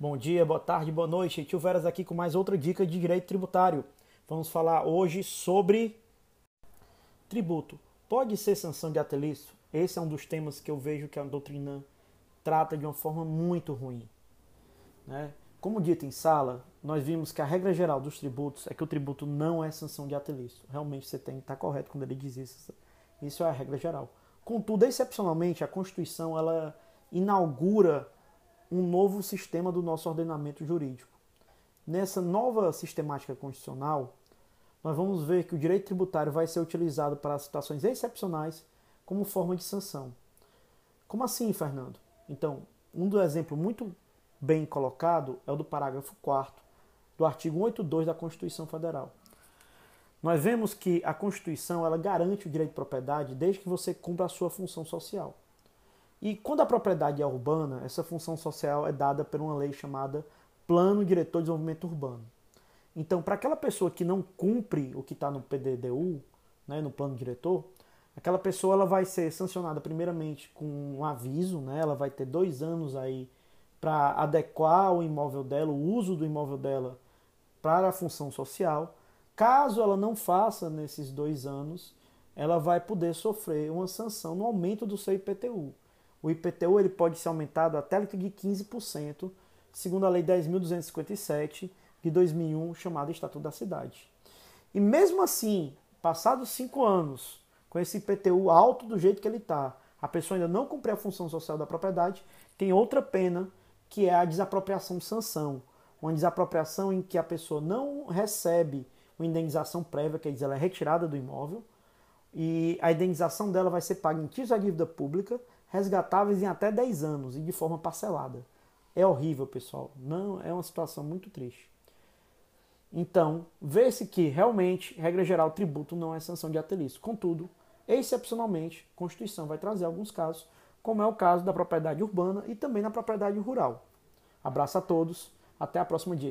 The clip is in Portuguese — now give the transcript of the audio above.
Bom dia, boa tarde, boa noite. Tio Veras aqui com mais outra dica de direito tributário. Vamos falar hoje sobre tributo. Pode ser sanção de atelício? Esse é um dos temas que eu vejo que a doutrina trata de uma forma muito ruim. Né? Como dito em sala, nós vimos que a regra geral dos tributos é que o tributo não é sanção de atelício. Realmente você tem que estar correto quando ele diz isso. Isso é a regra geral. Contudo, excepcionalmente, a Constituição ela inaugura um novo sistema do nosso ordenamento jurídico. Nessa nova sistemática constitucional, nós vamos ver que o direito tributário vai ser utilizado para situações excepcionais como forma de sanção. Como assim, Fernando? Então, um dos exemplos muito bem colocado é o do parágrafo 4 do artigo 182 da Constituição Federal. Nós vemos que a Constituição ela garante o direito de propriedade desde que você cumpra a sua função social. E quando a propriedade é urbana, essa função social é dada por uma lei chamada Plano Diretor de Desenvolvimento Urbano. Então, para aquela pessoa que não cumpre o que está no PDDU, né, no plano diretor, aquela pessoa ela vai ser sancionada primeiramente com um aviso, né, ela vai ter dois anos aí para adequar o imóvel dela, o uso do imóvel dela para a função social. Caso ela não faça nesses dois anos, ela vai poder sofrer uma sanção no aumento do seu IPTU. O IPTU ele pode ser aumentado até de 15%, segundo a Lei 10.257 de 2001, chamada Estatuto da Cidade. E mesmo assim, passados cinco anos, com esse IPTU alto do jeito que ele está, a pessoa ainda não cumprir a função social da propriedade, tem outra pena, que é a desapropriação de sanção. Uma desapropriação em que a pessoa não recebe uma indenização prévia, quer dizer, ela é retirada do imóvel, e a indenização dela vai ser paga em títulos da dívida pública, resgatáveis em até 10 anos e de forma parcelada. É horrível, pessoal. Não é uma situação muito triste. Então, vê-se que realmente, regra geral, tributo não é sanção de atelício. Contudo, excepcionalmente, a Constituição vai trazer alguns casos, como é o caso da propriedade urbana e também na propriedade rural. Abraço a todos, até a próxima dica.